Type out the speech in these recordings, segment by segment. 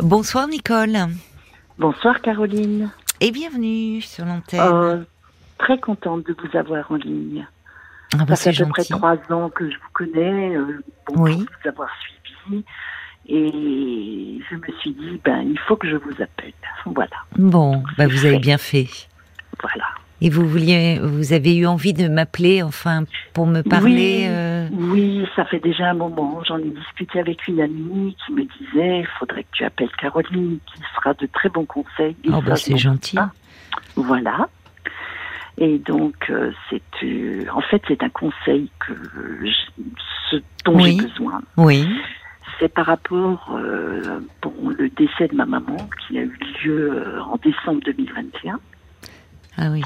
Bonsoir Nicole. Bonsoir Caroline. Et bienvenue sur l'antenne. Euh, très contente de vous avoir en ligne. Ah bah, Ça fait c'est à peu près trois ans que je vous connais, euh, bon, Oui. pour vous avoir suivi. Et je me suis dit, ben, il faut que je vous appelle. Voilà, Bon, bah vous avez bien fait. voilà. Et vous vouliez, vous avez eu envie de m'appeler, enfin, pour me parler. oui, euh, oui, ça fait déjà un moment. J'en ai discuté avec une amie qui me disait, il faudrait que tu appelles Caroline, qui fera de très bons conseils. Oh bah c'est gentil. pas. Voilà. Et donc, euh, c'est, euh, en fait, c'est un conseil que je- ce dont Oui. j'ai besoin. Oui. C'est par rapport bon, le décès de ma maman qui a eu lieu en décembre 2021. Ah oui.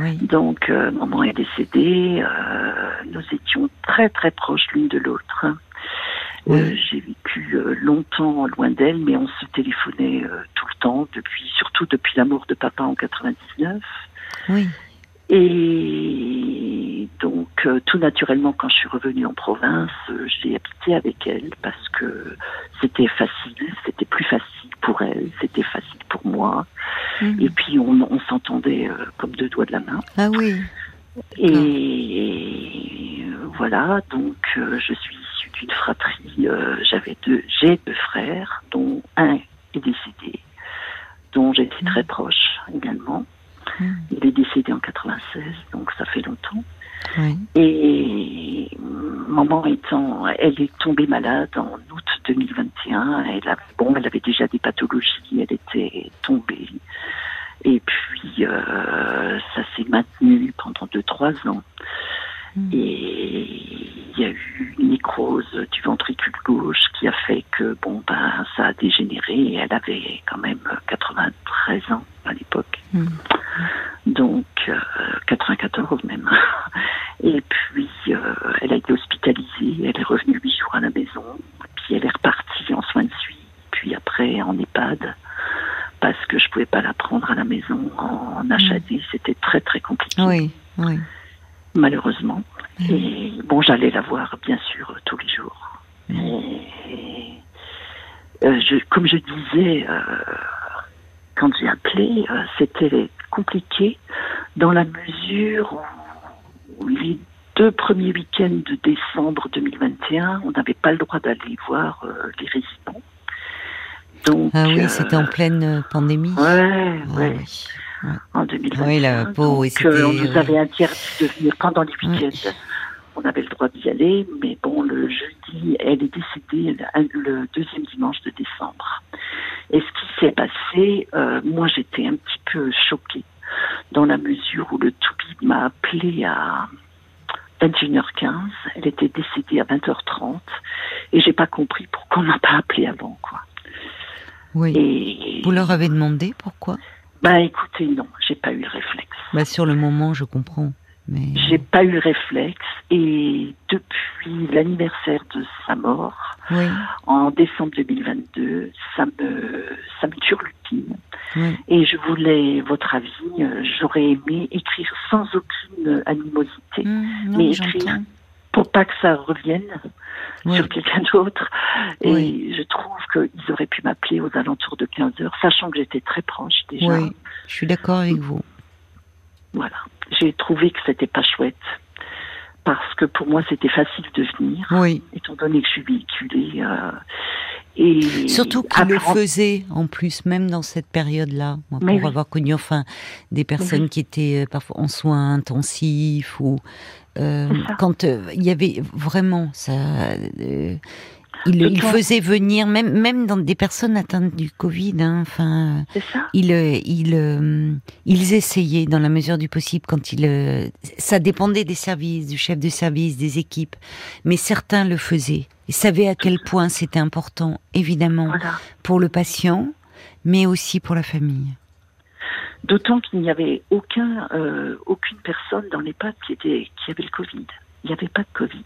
Oui. Donc, euh, maman est décédée. euh, nous étions très très proches l'une de l'autre. Oui. Euh, j'ai vécu longtemps loin d'elle, mais on se téléphonait tout le temps, depuis, surtout depuis la mort de papa en 99. Oui. Et donc, euh, tout naturellement, quand je suis revenue en province, euh, j'ai habité avec elle parce que c'était facile, c'était plus facile pour elle, c'était facile pour moi. Mhm. Et puis, on, on s'entendait euh, comme deux doigts de la main. Ah oui. Et euh, voilà, donc je suis issue d'une fratrie. J'avais deux, j'ai deux frères, dont un est décédé, dont j'étais Mhm. très proche également. Mhm. Il est décédé en 96, donc ça fait longtemps. Oui. Et maman étant, elle est tombée malade en août 2021. Elle a, bon, elle avait déjà des pathologies, elle était tombée. Et puis euh, ça s'est maintenu pendant deux trois ans. Mm. Et il y a eu une nécrose du ventricule gauche qui a fait que bon ben ça a dégénéré. Et elle avait quand même 93 ans à l'époque Mm. donc euh, 94 même. Et puis euh, elle a été hospitalisée, elle est revenue huit jours à la maison, puis elle est repartie en soins de suite, puis après en EHPAD, parce que je pouvais pas la prendre à la maison en HAD, c'était très très compliqué, Oui. Oui. malheureusement. Mhm. Et bon, j'allais la voir bien sûr tous les jours. Et, euh, je, comme je disais, euh, quand j'ai appelé, euh, c'était compliqué dans la mesure où, les deux premiers week-ends de décembre 2021, on n'avait pas le droit d'aller voir les résidents. Donc, Ah oui, c'était en pleine pandémie. Ouais, Ah ouais, oui. En 2021. Oui, la peau, euh, on nous ouais. avait interdit de venir pendant les week-ends. On avait le droit d'y aller, mais bon, le jeudi, elle est décédée le, le deuxième dimanche de décembre. Et ce qui s'est passé, euh, moi j'étais un petit peu choquée, dans la mesure où le toubib m'a appelé à 21h15, elle était décédée à 20h30, et j'ai pas compris pourquoi on m'a pas appelé avant, quoi. Oui. Et, Vous leur avez demandé pourquoi? Ben écoutez, non, j'ai pas eu le réflexe. Bah sur le moment, je comprends. Mais J'ai pas eu le réflexe et depuis l'anniversaire de sa mort, oui, en décembre 2022, ça me, ça me turlupine. oui. Et je voulais votre avis. euh, J'aurais aimé écrire sans aucune animosité non, Mais écrire. Pour pas que ça revienne Oui. sur quelqu'un d'autre. Et Oui. je trouve qu'ils auraient pu m'appeler aux alentours de 15 heures, sachant que j'étais très proche déjà. Oui, je suis d'accord avec vous. Voilà. J'ai trouvé que c'était pas chouette. Parce que pour moi, c'était facile de venir. Oui. étant donné que je suis véhiculée. euh, et Surtout qu'il le faisait en plus, même dans cette période-là. Pour oui. avoir connu enfin des personnes Oui. qui étaient euh, parfois en soins intensifs ou euh, quand euh, il y avait vraiment ça. euh, il, il faisait venir même même dans des personnes atteintes du Covid. hein, Enfin, ça il, euh, il, euh, ils essayaient dans la mesure du possible quand il, euh, ça dépendait des services, du chef de service, des équipes, mais certains le faisaient. Ils savaient à quel point c'était important, évidemment, Voilà. pour le patient, mais aussi pour la famille. D'autant qu'il n'y avait aucun, euh, aucune personne dans l'EHPAD qui, était, qui avait le Covid. Il n'y avait pas de Covid.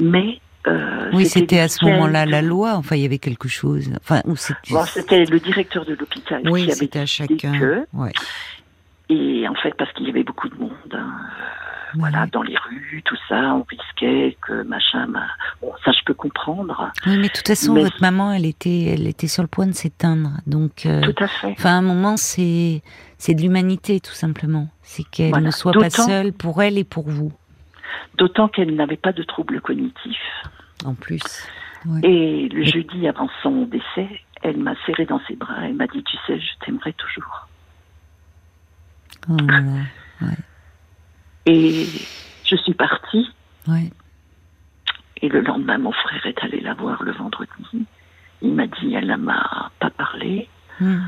Mais. Euh, Oui, c'était à ce moment-là la loi. Enfin, il y avait quelque chose. Enfin, c'était. Bon, le directeur de l'hôpital oui, qui avait c'était à chacun. que- Ouais. Et en fait, parce qu'il y avait beaucoup de monde. hein, voilà, dans les rues, tout ça, on risquait que machin, bon, ça je peux comprendre. Oui, mais de toute façon, votre maman, elle était, elle était sur le point de s'éteindre, donc. Euh, tout à fait. Enfin, à un moment, c'est, c'est de l'humanité, tout simplement. C'est qu'elle ne soit pas seule pour elle et pour vous. D'autant qu'elle n'avait pas de troubles cognitifs. En plus. Et le jeudi avant son décès, elle m'a serré dans ses bras et m'a dit, tu sais, je t'aimerai toujours. Oh et je suis partie. Ouais. Et le lendemain, mon frère est allé la voir le vendredi. Il m'a dit, elle ne m'a pas parlé. Hmm.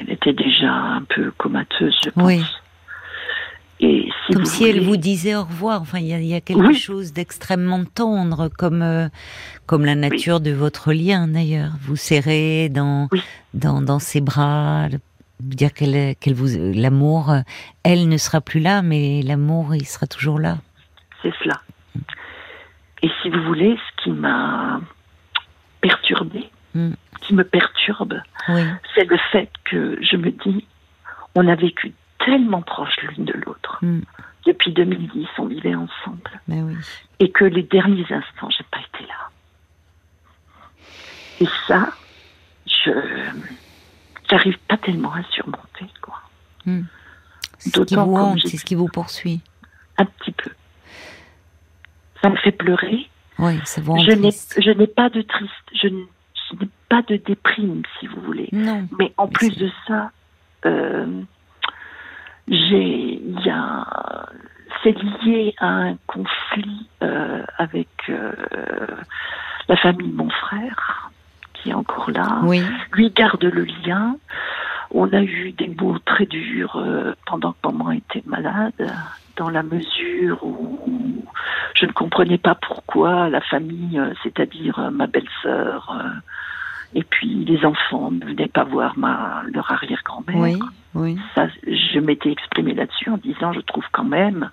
Elle était déjà un peu comateuse, je pense. Oui. Et comme si elle vous disait au revoir. Enfin, il y, a, quelque chose d'extrêmement tendre, comme euh, comme la nature de votre lien d'ailleurs. Vous serrez dans dans, dans ses bras, dire qu'elle, qu'elle vous, l'amour, elle ne sera plus là, mais l'amour, il sera toujours là. C'est cela. Et si vous voulez, ce qui m'a perturbé, hmm. qui me perturbe, c'est le fait que je me dis, on a vécu tellement proches l'une de l'autre. Hmm. Depuis 2010, on vivait ensemble. oui. Et que les derniers instants, j'ai pas été là. Et ça, je j'arrive pas tellement à surmonter. Quoi. Hmm. C'est ce qui vous c'est ce qui vous poursuit. Un petit peu. Ça me fait pleurer. Oui, ça vous je n'ai, je n'ai pas de triste, je n'ai, pas de déprime, si vous voulez. Non. Mais en plus de ça, euh, j'ai, y a, c'est lié à un conflit euh, avec euh, la famille de mon frère encore là. Oui. Lui garde le lien. On a eu des mots très durs euh, pendant que maman était malade, dans la mesure où je ne comprenais pas pourquoi la famille, euh, c'est-à-dire euh, ma belle-sœur, et puis les enfants ne venaient pas voir ma, leur arrière-grand-mère. Oui, oui. Ça, je m'étais exprimée là-dessus en disant, je trouve quand même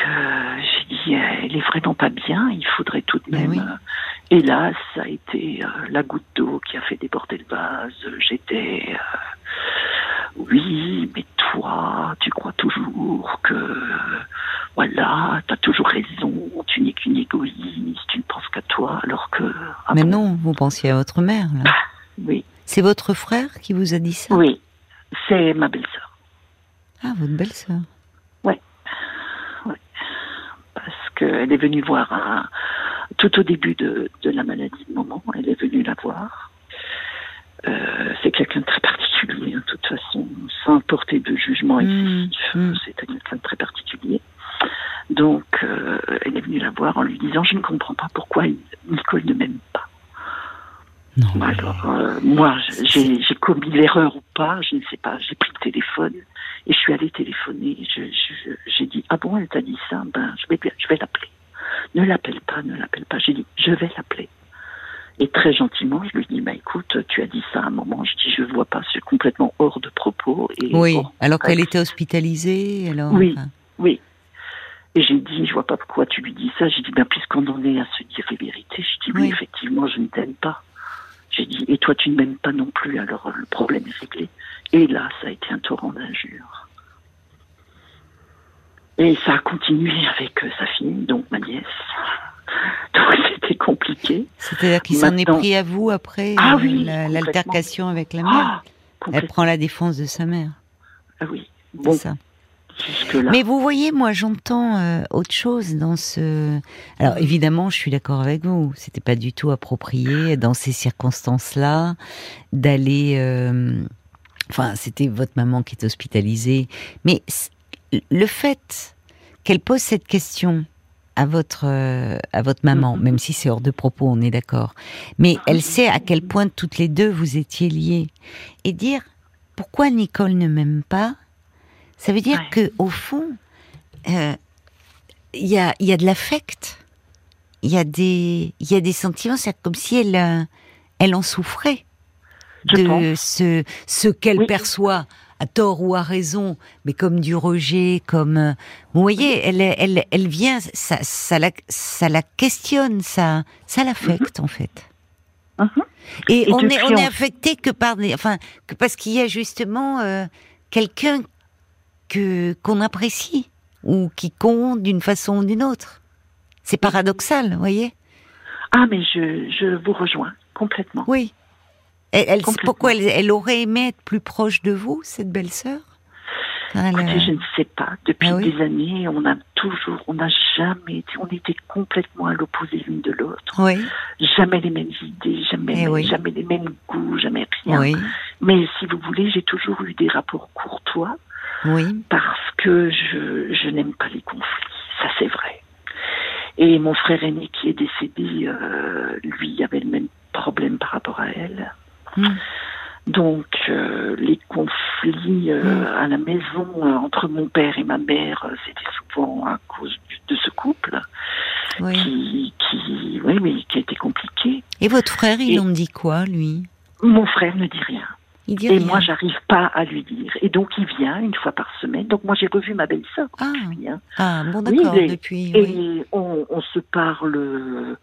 j'ai dit, elle est vraiment pas bien, il faudrait tout de ben même. Et là, ça a été euh, la goutte d'eau qui a fait déborder le vase. J'étais, euh, oui, mais toi, tu crois toujours que, voilà, tu as toujours raison, tu n'es qu'une égoïste, tu ne penses qu'à toi, alors que. Ah mais non, vous pensiez à votre mère, là. oui. C'est votre frère qui vous a dit ça? Oui, c'est ma belle-sœur. Ah, votre belle-sœur. Ouais. ouais. Parce qu'elle est venue voir tout au début de, la maladie de maman, elle est venue la voir. Euh, c'est quelqu'un de très particulier, hein, de toute façon, sans porter de jugement mmh, excessif. Mmh. C'est quelqu'un de très particulier. Donc, euh, elle est venue la voir en lui disant Je ne comprends pas pourquoi Nicole ne m'aime pas. Non, Alors, euh, moi, j'ai commis l'erreur ou pas, je ne sais pas. J'ai pris le téléphone et je suis allée téléphoner. J'ai dit Ah bon, elle t'a dit ça? Ben, je vais, je vais l'appeler. Ne l'appelle pas, ne l'appelle pas. J'ai dit, je vais l'appeler. Et très gentiment, je lui dis, bah écoute, tu as dit ça à un moment. Je dis, je vois pas, c'est complètement hors de propos. Et oui, alors qu'elle était hospitalisée, alors. Oui, oui. Et j'ai dit, je vois pas pourquoi tu lui dis ça. J'ai dit, ben puisqu'on en est à se dire les vérités, je dis, oui, effectivement, je ne t'aime pas. J'ai dit, et toi, tu ne m'aimes pas non plus, alors le problème est réglé. Et là, ça a été un torrent d'injures. Et ça a continué avec euh, sa fille, donc ma nièce. Donc c'était compliqué. C'est-à-dire qu'il s'en est pris à vous après ah euh, l'altercation avec la mère. Ah, Elle prend la défense de sa mère. Ah oui. Bon. Ça. Mais vous voyez, moi, j'entends euh, autre chose dans ce. Alors, évidemment, je suis d'accord avec vous. C'était pas du tout approprié dans ces circonstances-là d'aller. Enfin, c'était votre maman qui est hospitalisée, mais le fait qu'elle pose cette question à votre euh, à votre maman, mm-hmm. même si c'est hors de propos, on est d'accord. Mais ah elle sait à quel point toutes les deux vous étiez liées et dire pourquoi Nicole ne m'aime pas, ça veut dire que au fond, euh, il y a y a de l'affect, il y a des y a des sentiments, c'est comme si elle euh, elle en souffrait de ce ce qu'elle perçoit à tort ou à raison, mais comme du rejet, comme euh, vous voyez, elle, elle, elle vient, ça, ça la, ça la questionne, ça, ça l'affecte mhm. en fait. Mhm. Et, on est, on est affecté que par des, enfin, que parce qu'il y a justement euh, quelqu'un que qu'on apprécie ou qui compte d'une façon ou d'une autre. C'est paradoxal, vous voyez? Ah, mais je, je vous rejoins complètement. Oui. Elle, pourquoi elle, aurait aimé être plus proche de vous, cette belle-sœur je ne sais pas. Depuis ah des années, on a toujours, on n'a jamais été, on était complètement à l'opposé l'une de l'autre. Oui. Jamais les mêmes idées, jamais, eh jamais les mêmes goûts, jamais rien. Oui. Mais si vous voulez, j'ai toujours eu des rapports courtois. Oui. Parce que je, je n'aime pas les conflits. Ça, c'est vrai. Et mon frère aîné qui est décédé, euh, lui, avait le même problème par rapport à elle. Hmm. Donc euh, les conflits euh, à la maison euh, entre mon père et ma mère, c'était souvent à cause de ce couple qui, qui, oui, mais qui a été compliqué. Et votre frère, il en dit quoi, lui? Mon frère ne dit rien. Et moi, j'arrive pas à lui dire. Et donc, il vient une fois par semaine. Donc, moi, j'ai revu ma belle-sœur. Ah. Hein. ah, bon, d'accord, depuis. Et on, on, se parle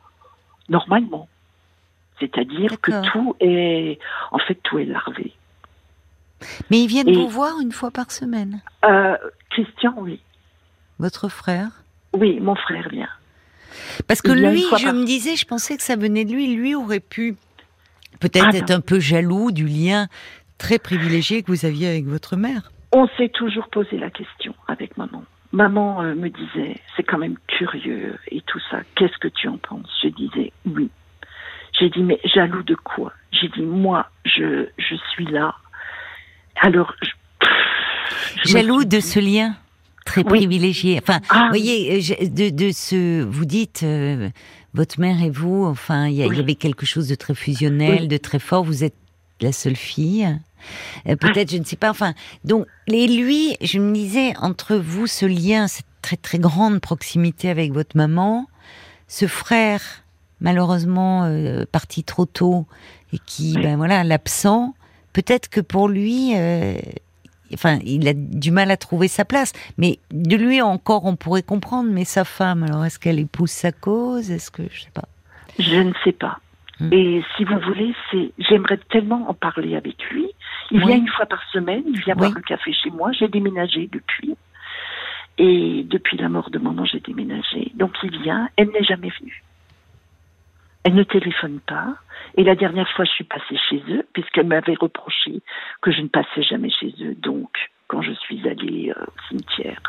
normalement. C'est-à-dire que tout est, en fait, tout est larvé. Mais ils viennent vous voir une fois par semaine? Euh, Christian, oui. Votre frère? Oui, mon frère vient. Parce que lui, je me disais, je pensais que ça venait de lui. Lui aurait pu peut-être ah, être un peu jaloux du lien très privilégié que vous aviez avec votre mère. On s'est toujours posé la question avec maman. Maman euh, me disait, c'est quand même curieux et tout ça. Qu'est-ce que tu en penses? Je disais oui. J'ai dit, mais jaloux de quoi? J'ai dit, moi, je, je suis là. Alors, jaloux de ce lien? Très privilégié. Enfin, ah vous voyez, de, de ce, vous dites, euh, votre mère et vous, enfin, il y, avait quelque chose de très fusionnel, de très fort. Vous êtes la seule fille. Euh, peut-être, je ne sais pas. Enfin, donc, et lui, je me disais, entre vous, ce lien, cette très très grande proximité avec votre maman, ce frère malheureusement euh, parti trop tôt et qui, ben voilà, l'absent, peut-être que pour lui, euh, enfin, il a du mal à trouver sa place. Mais de lui encore, on pourrait comprendre. Mais sa femme, alors est-ce qu'elle épouse sa cause? Est-ce que je sais pas Je ne sais pas. Hmm. Et si vous voulez, c'est, j'aimerais tellement en parler avec lui. Il vient une fois par semaine, il vient boire un café chez moi. J'ai déménagé depuis. Et depuis la mort de maman, j'ai déménagé. Donc il vient, elle n'est jamais venue. Elle ne téléphone pas. Et la dernière fois, je suis passée chez eux, puisqu'elle m'avait reproché que je ne passais jamais chez eux. Donc, quand je suis allée euh, au cimetière,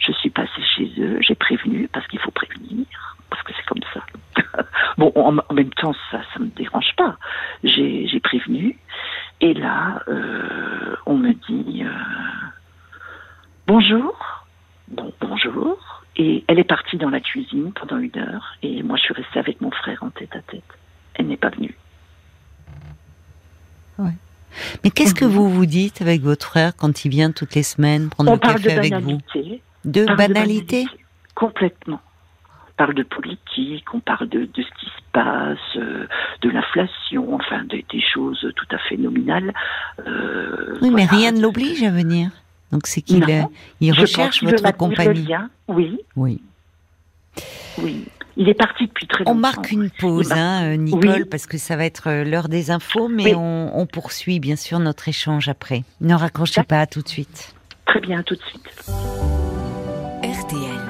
je suis passée chez eux. J'ai prévenu, parce qu'il faut prévenir, parce que c'est comme ça. bon, en, même temps, ça ne me dérange pas. J'ai prévenu. Et là, euh, on me dit euh, bonjour. Bon, bonjour. Et elle est partie dans la cuisine pendant une heure, et moi je suis restée avec mon frère en tête à tête. Elle n'est pas venue. Ouais. Mais qu'est-ce que vous vous dites avec votre frère quand il vient toutes les semaines prendre le café avec vous De banalité Complètement. On parle de politique, on parle de, ce qui se passe, euh, de l'inflation, enfin des choses tout à fait nominales. Euh, oui, mais rien ne l'oblige à venir. Donc c'est qu'il il recherche votre compagnie. Oui. Oui. Oui. Il est parti depuis très longtemps. On marque une pause, hein, Nicole, parce que ça va être euh, l'heure des infos, mais on, poursuit bien sûr notre échange après. Ne raccrochez pas, à tout de suite. Très bien, tout de suite. RTL.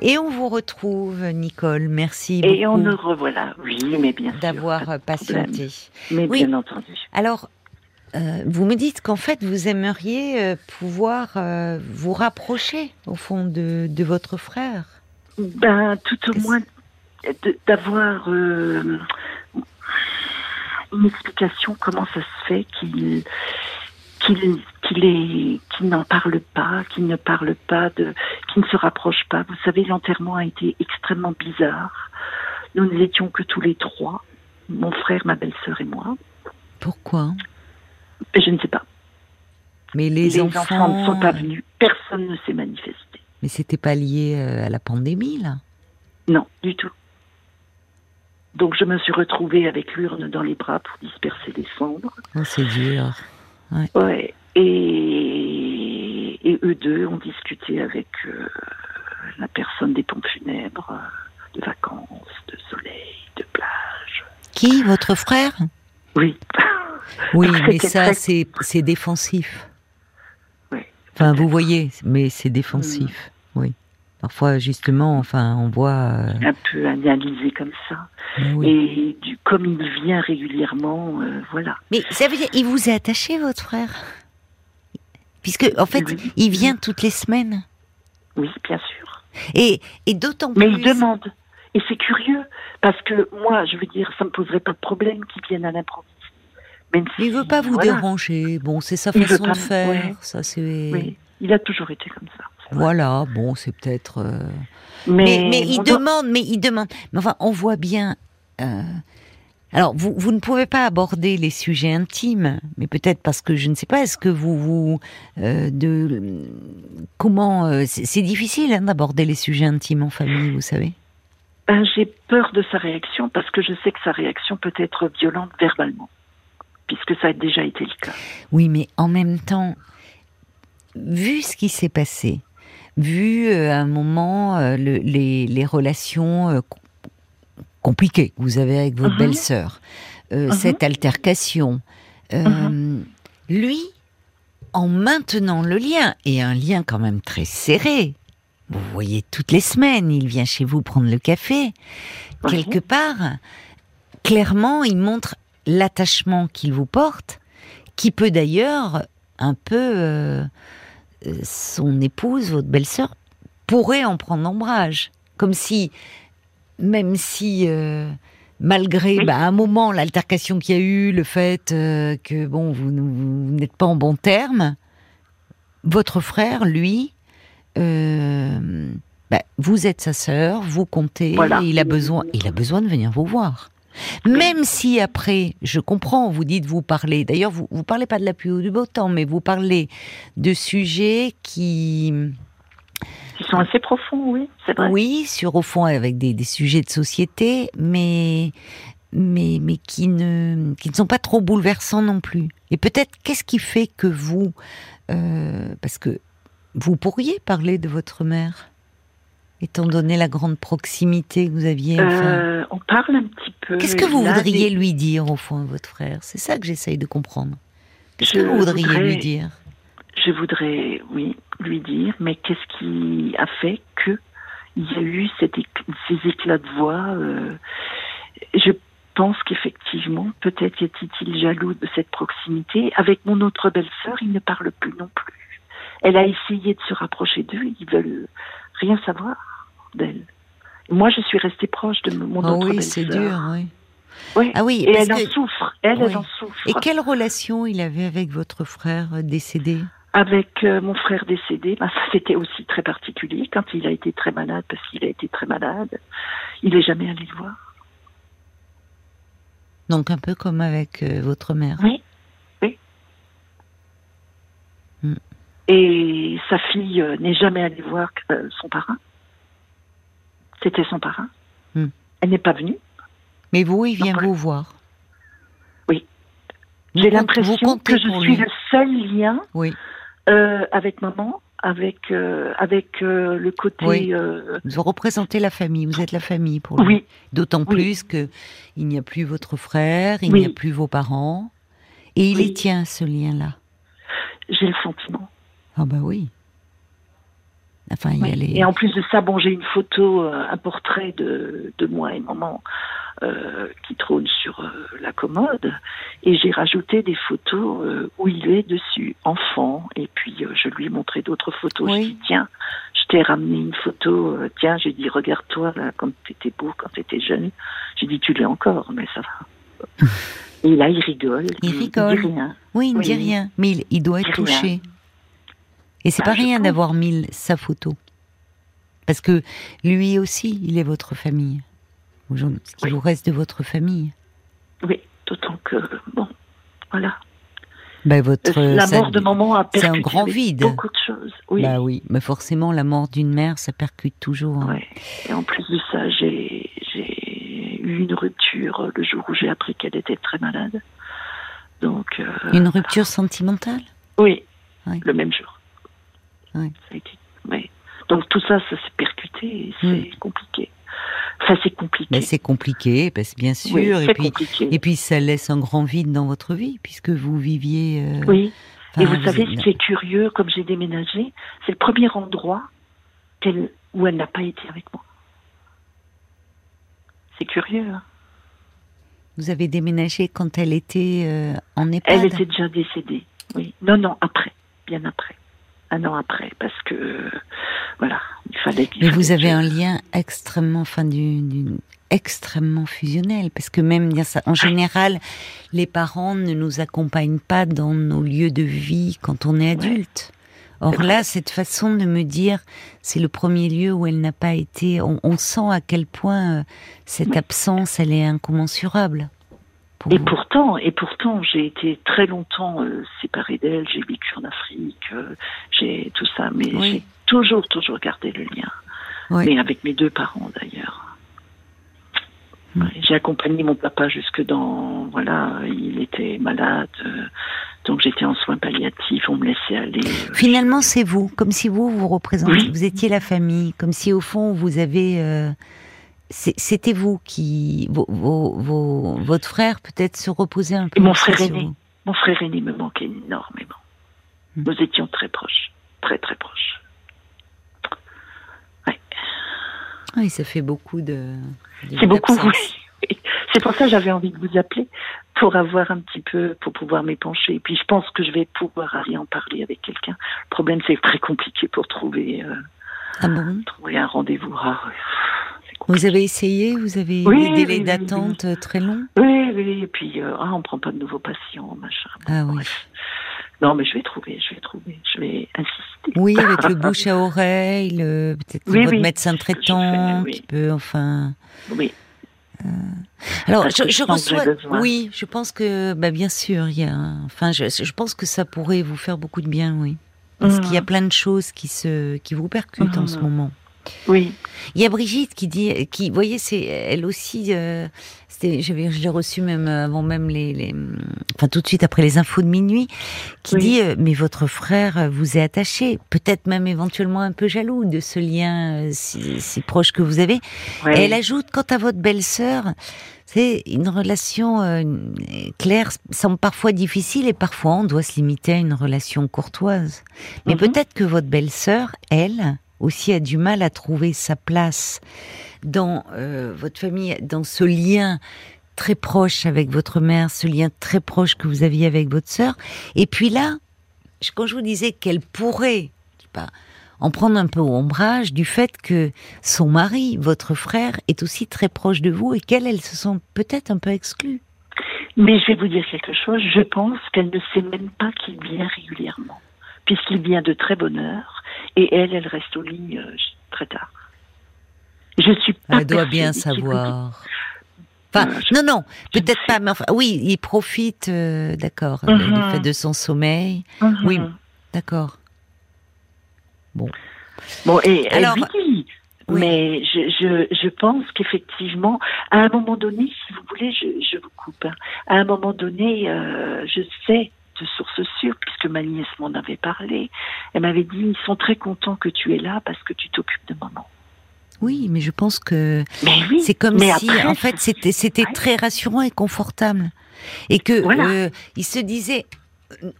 Et on vous retrouve, Nicole. Merci beaucoup. Et on nous revoilà, oui, mais bien sûr. D'avoir patienté. Mais bien entendu. Alors, euh, vous me dites qu'en fait, vous aimeriez euh, pouvoir euh, vous rapprocher, au fond, de, votre frère. Ben, tout au moins d'avoir une explication comment ça se fait qu'il qu'il qu'il n'en parle pas, qu'il ne parle pas de, qu'il ne se rapproche pas. Vous savez, l'enterrement a été extrêmement bizarre. Nous n'étions que tous les trois, mon frère, ma belle-sœur et moi. Pourquoi? Je ne sais pas. Mais les, enfants... ne sont pas venus. Personne ne s'est manifesté. Mais c'était pas lié euh, à la pandémie, là? Non, du tout. Donc je me suis retrouvée avec l'urne dans les bras pour disperser les cendres. Oh, c'est dur. Ouais. Et... et, eux deux ont discuté avec euh, la personne des pompes funèbres, euh, de vacances, de soleil, de plage. Qui? Votre frère? Oui. Oui, mais ça, c'est défensif. Enfin, vous voyez, mais c'est défensif. Oui. Parfois, justement, enfin, on voit. euh, Un peu analysé comme ça. oui. Et du, comme il vient régulièrement, euh, voilà. Mais ça veut dire, il vous est attaché, votre frère? Puisque, en fait, Oui. il vient toutes les semaines. Oui, bien sûr. Et, et d'autant Mais plus. il demande. Et c'est curieux, parce que moi, je veux dire, ça me poserait pas de problème qu'il vienne à l'improviste. Même si, Il veut pas vous voilà. déranger. Bon, c'est sa Il façon de faire. ouais. Ça, c'est. Oui, il a toujours été comme ça. Voilà. Bon, c'est peut-être. euh, Mais, Mais, mais il demande, mais il demande. Mais enfin, on voit bien. euh, Alors, vous, vous ne pouvez pas aborder les sujets intimes, mais peut-être parce que je ne sais pas. Est-ce que vous vous euh, de comment euh, c'est c'est difficile hein, d'aborder les sujets intimes en famille, vous savez. Ben, j'ai peur de sa réaction parce que je sais que sa réaction peut être violente verbalement, puisque ça a déjà été le cas. Oui, mais en même temps, vu ce qui s'est passé, vu euh, à un moment euh, le- les, les relations euh, com- compliquées que vous avez avec votre Mhm. belle-sœur, euh, Mhm. cette altercation, euh, lui, en maintenant le lien, et un lien quand même très serré, vous voyez toutes les semaines, il vient chez vous prendre le café, quelque part, clairement, il montre l'attachement qu'il vous porte, qui peut d'ailleurs un peu euh, euh, son épouse, votre belle-sœur, pourrait en prendre ombrage, comme si, même si euh, malgré Oui. bah, à un moment l'altercation qu'il y a eu, le fait euh, que bon vous, vous n'êtes pas en bon terme, votre frère, lui, bah, vous êtes sa sœur, vous comptez, Voilà. il a besoin, il a besoin de venir vous voir. Même si après, je comprends, vous dites vous parlez. D'ailleurs, vous vous parlez pas de la pluie ou du beau temps, mais vous parlez de sujets qui, Ils sont assez profonds, oui, c'est vrai. oui, sur au fond avec des, des sujets de société, mais mais mais qui ne qui ne sont pas trop bouleversants non plus. Et peut-être qu'est-ce qui fait que vous, euh, parce que vous pourriez parler de votre mère, étant donné la grande proximité que vous aviez. enfin. Euh, on parle un petit peu. Qu'est-ce que vous voudriez des- lui dire au fond à votre frère? C'est ça que j'essaye de comprendre. Qu'est-ce que vous voudriez voudrais- lui dire? Je voudrais, oui, lui dire, mais qu'est-ce qui a fait que il y a eu cet ces éclats de voix euh, Je pense qu'effectivement, peut-être était-il jaloux de cette proximité. Avec mon autre belle-sœur, il ne parle plus non plus. Elle a essayé de se rapprocher d'eux, ils veulent rien savoir d'elle. Moi, je suis restée proche de mon Ah autre oui, c'est dur, oui. Oui. Ah oui, Et elle en souffre. Elle, Oui. elle en souffre. Et quelle relation il avait avec votre frère euh, décédé? Avec euh, mon frère décédé, bah, c'était aussi très particulier quand il a été très malade, parce qu'il a été très malade. Il n'est jamais allé le voir. Donc un peu comme avec euh, votre mère. Oui, oui. Hmm. Et sa fille euh, n'est jamais allée voir son parrain. C'était son parrain. Hmm. Elle n'est pas venue. Mais vous, il vient vous voir. Oui. J'ai l'impression que je suis lui. le seul lien Oui. euh, avec maman, avec euh, avec euh, le côté. Oui. Vous représentez la famille. Vous êtes la famille pour lui. oui, D'autant plus que il n'y a plus votre frère, il n'y a plus vos parents, et il les tient ce lien-là. j'ai le sentiment. Ah bah oui. Enfin, il y a Oui. les. Et en plus de ça, bon, j'ai une photo, euh, un portrait de, de moi et maman euh, qui trône sur euh, la commode. Et j'ai rajouté des photos euh, où il est dessus, enfant. Et puis, je lui ai montré d'autres photos. Oui. Je dis, tiens, je t'ai ramené une photo. tiens, j'ai dit, regarde-toi, là, quand t'étais beau, quand t'étais jeune. J'ai dit, tu l'es encore, mais ça va. et là, il rigole. Il dit rigole. rien. Oui, il ne dit rien, mais il, il doit être touché. Et c'est Bah, pas rien d'avoir mis sa photo. Parce que lui aussi, il est votre famille. Aujourd'hui, Ce qui Oui. vous reste de votre famille. Oui, d'autant que, bon, voilà. Bah, votre, la ça- mort de maman a c'est un percuté grand vide. beaucoup de choses. Oui. Bah oui, mais forcément, la mort d'une mère, ça percute toujours. hein. ouais. Et en plus de ça, j'ai eu une rupture le jour où j'ai appris qu'elle était très malade. Donc, euh, Une rupture sentimentale? Oui, le même jour. Ouais. Ça a été- ouais. Donc tout ça, ça s'est percuté et c'est compliqué. Enfin, c'est compliqué. Ben, C'est compliqué, parce, bien sûr. Oui, et, puis, compliqué. et puis, ça laisse un grand vide dans votre vie, puisque vous viviez. euh, oui. Et vous savez, êtes- ce qui est curieux, comme j'ai déménagé, c'est le premier endroit où elle n'a pas été avec moi. C'est curieux. Hein vous avez déménagé quand elle était euh, en EHPAD? Elle était déjà décédée, oui. Non, non, après, bien après. Un an après, parce que, voilà, il fallait... Mais vous avez un lien extrêmement, enfin, du, extrêmement fusionnel, parce que même, en général, les parents ne nous accompagnent pas dans nos lieux de vie quand on est adulte. Or là, cette façon de me dire, c'est le premier lieu où elle n'a pas été. On, sent à quel point euh, cette absence, elle est incommensurable. Et pourtant, et pourtant, j'ai été très longtemps euh, séparée d'elle. J'ai vécu en Afrique, euh, j'ai tout ça, mais j'ai toujours, toujours gardé le lien. Mais avec mes deux parents d'ailleurs. J'ai accompagné mon papa jusque dans, voilà, il était malade, donc j'étais en soins palliatifs, on me laissait aller. Euh, Finalement, c'est vous, comme si vous vous représentiez, vous étiez la famille, comme si au fond vous avez, euh, c'était vous qui, votre frère peut-être se reposait un peu. mon frère aîné, mon frère aîné me manquait énormément. Hmm. Nous étions très proches, très très proches. Ouais. Oui, ça fait beaucoup de. c'est beaucoup, oui. C'est pour ça que j'avais envie de vous appeler pour avoir un petit peu, pour pouvoir m'épancher. Et puis je pense que je vais pouvoir aller en parler avec quelqu'un. Le problème, c'est très compliqué pour trouver, euh, ah trouver un rendez-vous. rare. Vous avez essayé Vous avez des délais d'attente très longs? Oui, oui. Et puis, euh, ah, on prend pas de nouveaux patients, machin. ah oui. Non, mais je vais trouver, je vais trouver, je vais insister. Oui, avec le bouche à oreille, peut-être votre médecin traitant qui peut, enfin. Oui. Euh, alors, je, je reçois. Oui, je pense que, bah, bien sûr, il y a. Enfin, je, je, pense que ça pourrait vous faire beaucoup de bien, oui, parce qu'il y a mhm. plein de choses qui se, qui vous percutent en ce mhm. moment. Oui. Il y a Brigitte qui dit, qui, vous voyez, c'est elle aussi. Euh, je l'ai reçu même avant même les, les, enfin tout de suite après les infos de minuit, qui dit euh, mais votre frère vous est attaché, peut-être même éventuellement un peu jaloux de ce lien euh, si, proche que vous avez. Et elle ajoute quant à votre belle-sœur, c'est une relation euh, claire semble parfois difficile et parfois on doit se limiter à une relation courtoise. Mais mhm. peut-être que votre belle-sœur, elle, aussi a du mal à trouver sa place dans euh, votre famille, dans ce lien très proche avec votre mère, ce lien très proche que vous aviez avec votre sœur. Et puis là, quand je vous disais qu'elle pourrait en prendre un peu ombrage du fait que son mari, votre frère, est aussi très proche de vous et qu'elle, elle se sent peut-être un peu exclue. Mais je vais vous dire quelque chose, je pense qu'elle ne sait même pas qu'il vient régulièrement, puisqu'il vient de très bonne heure, et elle, elle reste au lit euh, très tard. Je suis pas Elle doit bien savoir. Enfin, non, non, peut-être pas, mais enfin, oui, il profite, euh, d'accord, du mhm. fait de son sommeil. Mhm. Oui, d'accord. Bon. Bon, et Alors, oui. Mais je, je, je pense qu'effectivement, à un moment donné, si vous voulez, je, je vous coupe. Hein. À un moment donné, euh, je sais de source sûre, puisque ma nièce m'en avait parlé, elle m'avait dit, ils sont très contents que tu es là parce que tu t'occupes de maman. Oui, mais je pense que c'est comme si, en fait, c'était c'était très rassurant et confortable, et que euh, il se disait,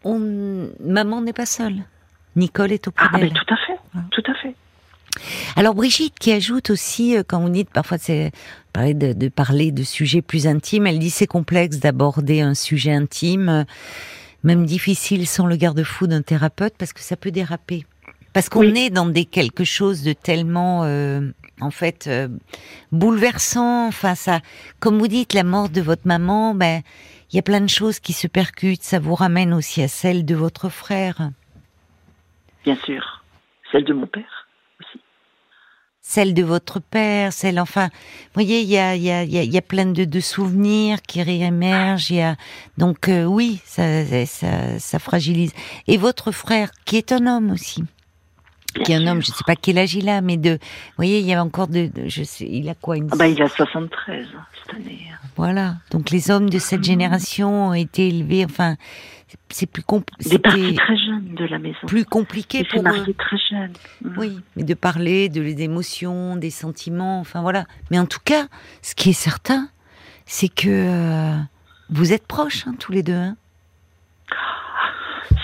on, maman n'est pas seule, Nicole est auprès ah, d'elle. tout à fait, tout à fait. Alors Brigitte qui ajoute aussi, euh, quand on dit parfois c'est de, de, parler de sujets plus intimes, elle dit c'est complexe d'aborder un sujet intime, même difficile sans le garde-fou d'un thérapeute parce que ça peut déraper. Parce qu'on est dans des quelque chose de tellement euh, en fait euh, bouleversant. Enfin, ça, comme vous dites, la mort de votre maman, ben il y a plein de choses qui se percutent. Ça vous ramène aussi à celle de votre frère. Bien sûr, celle de mon père. Celle de votre père, celle, enfin, vous voyez, il y a, y, a, y a plein de, de, souvenirs qui réémergent. Il y a donc euh, oui, ça, ça, ça fragilise. Et votre frère, qui est un homme aussi qui est un homme, je ne sais pas quel âge il a, mais de, vous voyez, il y a encore de, je sais, il a quoi une... ah bah, Il a 73 cette année. Voilà, donc les hommes de cette génération ont été élevés, enfin, c'est plus compliqué. Des parties très de la maison. Plus compliqué pour eux. très jeunes. Mm. Oui, mais de parler de les émotions, des sentiments, enfin voilà. Mais en tout cas, ce qui est certain, c'est que euh, vous êtes proches, hein, tous les deux. Hein.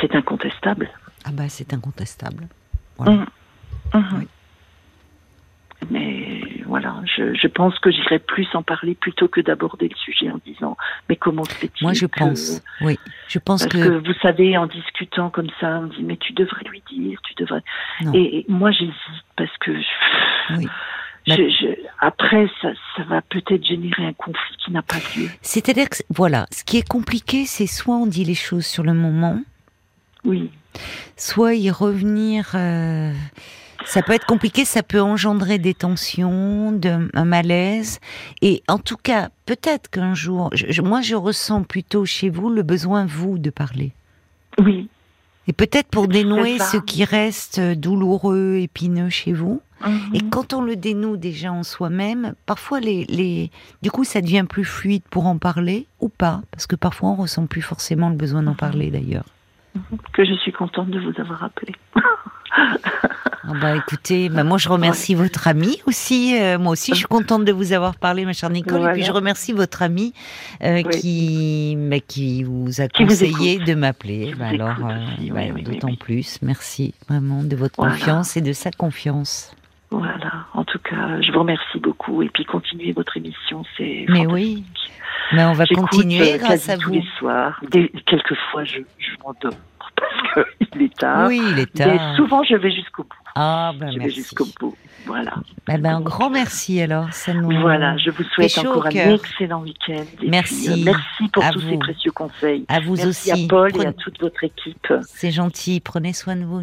C'est incontestable. Ah bah c'est incontestable. Mmh. Mmh. Mais voilà, je, je pense que j'irais plus en parler plutôt que d'aborder le sujet en disant mais comment se fait-il Moi, je que- pense. Oui, je pense Parce que, que... vous savez, en discutant comme ça, on dit mais tu devrais lui dire, tu devrais. Non. Et, et moi j'hésite parce que oui. je, je- après ça, ça va peut-être générer un conflit qui n'a pas lieu. C'est-à-dire que voilà, ce qui est compliqué, c'est soit on dit les choses sur le moment, Oui, soit y revenir. euh, ça peut être compliqué, ça peut engendrer des tensions, de, un malaise. Et en tout cas, peut-être qu'un jour, je- moi, je ressens plutôt chez vous le besoin vous de parler. oui. Et peut-être pour dénouer ce qui reste douloureux, épineux chez vous. Et Mhm. quand on le dénoue déjà en soi-même, parfois les, les, du coup, ça devient plus fluide pour en parler ou pas, parce que parfois on ressent plus forcément le besoin d'en parler d'ailleurs. Que je suis contente de vous avoir appelé. Ah bah écoutez, bah moi je remercie votre ami aussi. euh, moi aussi, je suis contente de vous avoir parlé, ma chère Nicole. Et puis je remercie votre ami euh, Oui. qui, bah, qui vous a Qui conseillé de m'appeler. Bah alors, euh, oui, oui, d'autant plus. Merci vraiment de votre Voilà. confiance et de sa confiance. Voilà. En tout cas, je vous remercie beaucoup et puis continuez votre émission, c'est. Mais oui, mais on va continuer euh, grâce à tous vous. les soirs. Des- quelquefois, je, je m'endors parce qu'il est tard. Oui, il est Mais tard. souvent, je vais jusqu'au bout. Ah, ben je vais merci. jusqu'au bout. Voilà. Eh ben, un grand merci alors. Ça nous... Voilà, je vous souhaite chaud encore un excellent week-end. Merci. puis, euh, merci pour tous vous. ces précieux conseils. À vous merci aussi. à Paul et à toute votre équipe. C'est gentil. Prenez soin de vous.